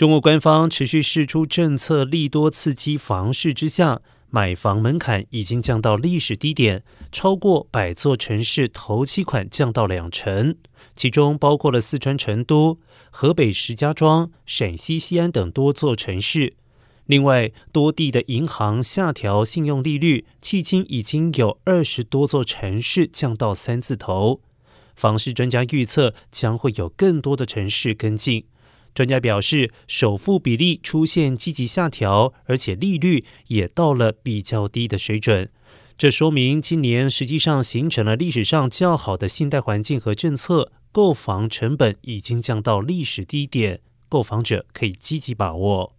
中国官方持续释出政策利多刺激房市之下，买房门槛已经降到历史低点，超过百座城市头期款降到两成，其中包括了四川成都、河北石家庄、陕西西安等多座城市。另外，多地的银行下调信用利率，迄今已经有二十多座城市降到三字头。房市专家预测，将会有更多的城市跟进。专家表示，首付比例出现积极下调，而且利率也到了比较低的水准。这说明今年实际上形成了历史上较好的信贷环境和政策，购房成本已经降到历史低点，购房者可以积极把握。